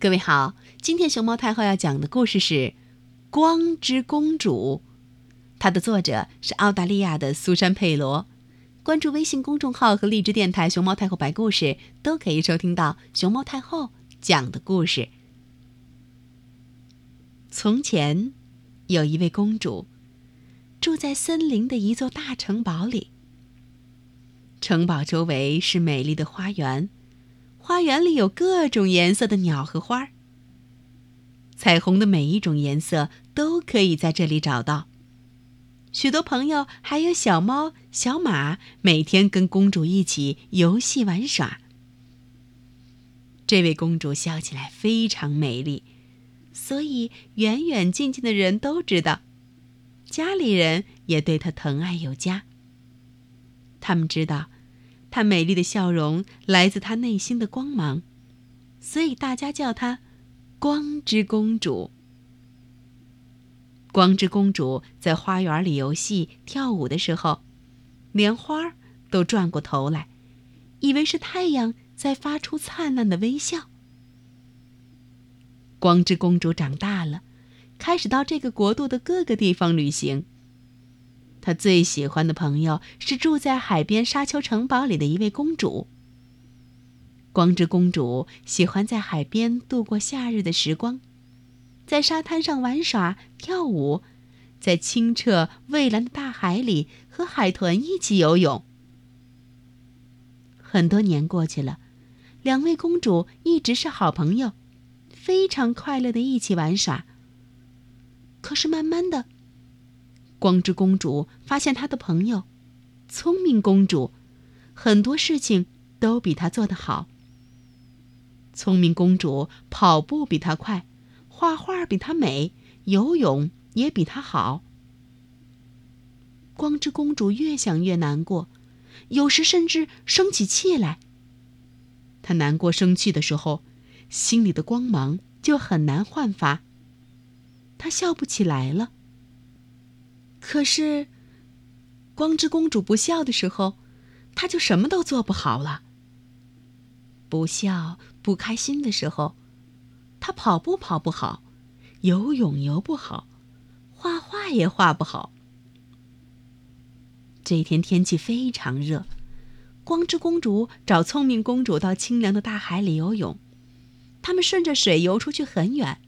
各位好，今天熊猫太后要讲的故事是《光之公主》，它的作者是澳大利亚的苏珊·佩罗。关注微信公众号和荔枝电台“熊猫太后白故事”，都可以收听到熊猫太后讲的故事。从前，有一位公主，住在森林的一座大城堡里。城堡周围是美丽的花园。花园里有各种颜色的鸟和花儿，彩虹的每一种颜色都可以在这里找到。许多朋友还有小猫、小马，每天跟公主一起游戏玩耍。这位公主笑起来非常美丽，所以远远近近的人都知道，家里人也对她疼爱有加。他们知道。她美丽的笑容来自她内心的光芒，所以大家叫她“光之公主”。光之公主在花园里游戏、跳舞的时候，连花儿都转过头来，以为是太阳在发出灿烂的微笑。光之公主长大了，开始到这个国度的各个地方旅行。他最喜欢的朋友是住在海边沙丘城堡里的一位公主。光之公主喜欢在海边度过夏日的时光，在沙滩上玩耍、跳舞，在清澈蔚蓝的大海里和海豚一起游泳。很多年过去了，两位公主一直是好朋友，非常快乐的一起玩耍。可是慢慢的。光之公主发现她的朋友，聪明公主，很多事情都比她做得好。聪明公主跑步比她快，画画比她美，游泳也比她好。光之公主越想越难过，有时甚至生起气来。她难过生气的时候，心里的光芒就很难焕发。她笑不起来了。可是，光之公主不笑的时候，她就什么都做不好了。不笑、不开心的时候，她跑步跑不好，游泳游不好，画画也画不好。这一天天气非常热，光之公主找聪明公主到清凉的大海里游泳。他们顺着水游出去很远。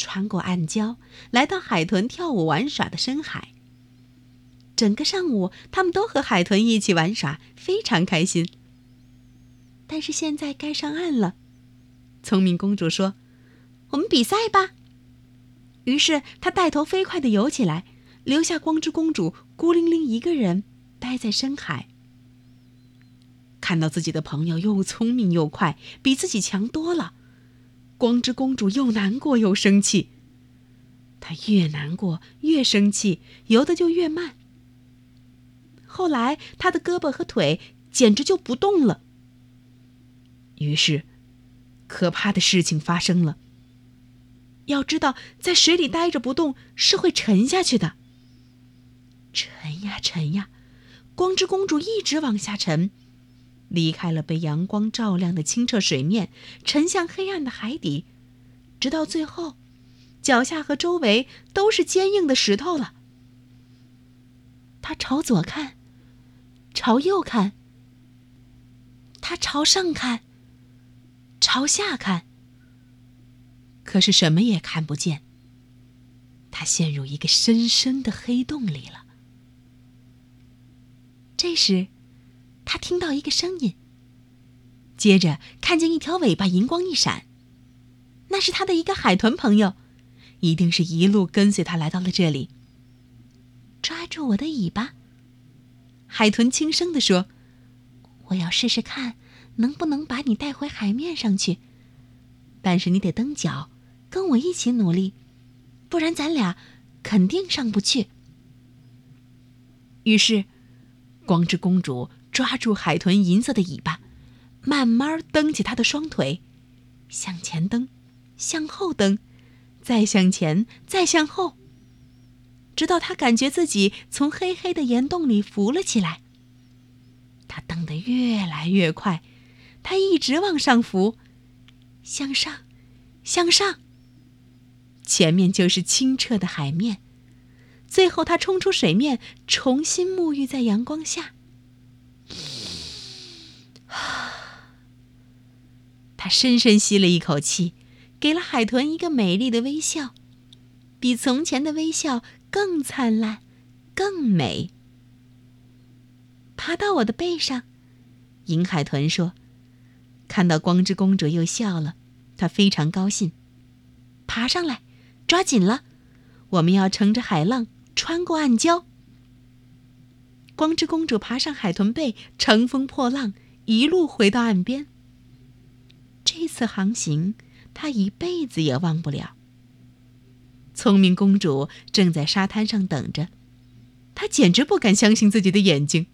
穿过暗礁，来到海豚跳舞玩耍的深海。整个上午，他们都和海豚一起玩耍，非常开心。但是现在该上岸了，聪明公主说：“我们比赛吧。”于是她带头飞快地游起来，留下光之公主孤零零一个人待在深海。看到自己的朋友又聪明又快，比自己强多了。光之公主又难过又生气，她越难过越生气，游的就越慢。后来，她的胳膊和腿简直就不动了。于是，可怕的事情发生了。要知道，在水里待着不动是会沉下去的。沉呀沉呀，光之公主一直往下沉。离开了被阳光照亮的清澈水面，沉向黑暗的海底，直到最后，脚下和周围都是坚硬的石头了。他朝左看，朝右看，他朝上看，朝下看，可是什么也看不见。他陷入一个深深的黑洞里了。这时。他听到一个声音，接着看见一条尾巴银光一闪，那是他的一个海豚朋友，一定是一路跟随他来到了这里。抓住我的尾巴，海豚轻声地说：“我要试试看，能不能把你带回海面上去。但是你得蹬脚，跟我一起努力，不然咱俩肯定上不去。”于是，光之公主。抓住海豚银色的尾巴，慢慢蹬起它的双腿，向前蹬，向后蹬，再向前，再向后，直到他感觉自己从黑黑的岩洞里浮了起来。他蹬得越来越快，他一直往上浮，向上，向上，前面就是清澈的海面。最后，他冲出水面，重新沐浴在阳光下。他深深吸了一口气，给了海豚一个美丽的微笑，比从前的微笑更灿烂、更美。爬到我的背上，银海豚说：“看到光之公主又笑了，她非常高兴。爬上来，抓紧了，我们要乘着海浪穿过暗礁。”光之公主爬上海豚背，乘风破浪，一路回到岸边。这次航行，他一辈子也忘不了。聪明公主正在沙滩上等着，她简直不敢相信自己的眼睛。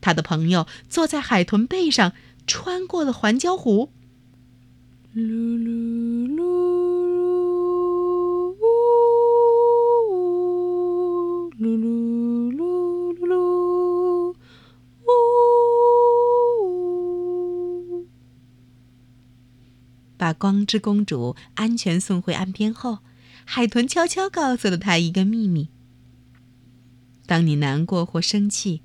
他的朋友坐在海豚背上，穿过了环礁湖。噜噜噜噜把光之公主安全送回岸边后，海豚悄悄告诉了她一个秘密：当你难过或生气。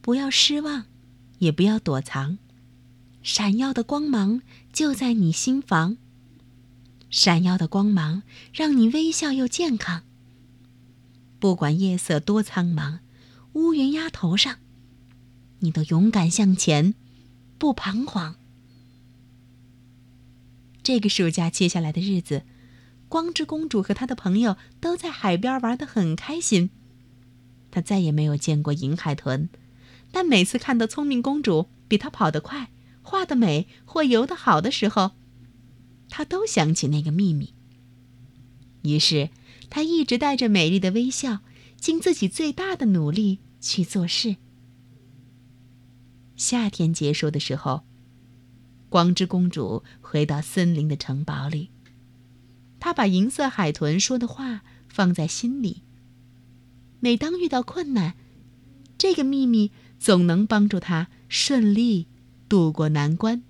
不要失望，也不要躲藏，闪耀的光芒就在你心房。闪耀的光芒让你微笑又健康。不管夜色多苍茫，乌云压头上，你都勇敢向前，不彷徨。这个暑假接下来的日子，光之公主和她的朋友都在海边玩得很开心。她再也没有见过银海豚。但每次看到聪明公主比她跑得快、画得美或游得好的时候，她都想起那个秘密。于是，她一直带着美丽的微笑，尽自己最大的努力去做事。夏天结束的时候，光之公主回到森林的城堡里，她把银色海豚说的话放在心里。每当遇到困难，这个秘密。总能帮助她顺利度过难关。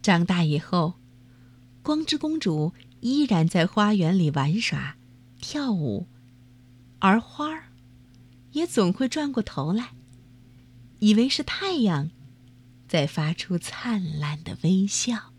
长大以后，光之公主依然在花园里玩耍、跳舞，而花儿也总会转过头来，以为是太阳在发出灿烂的微笑。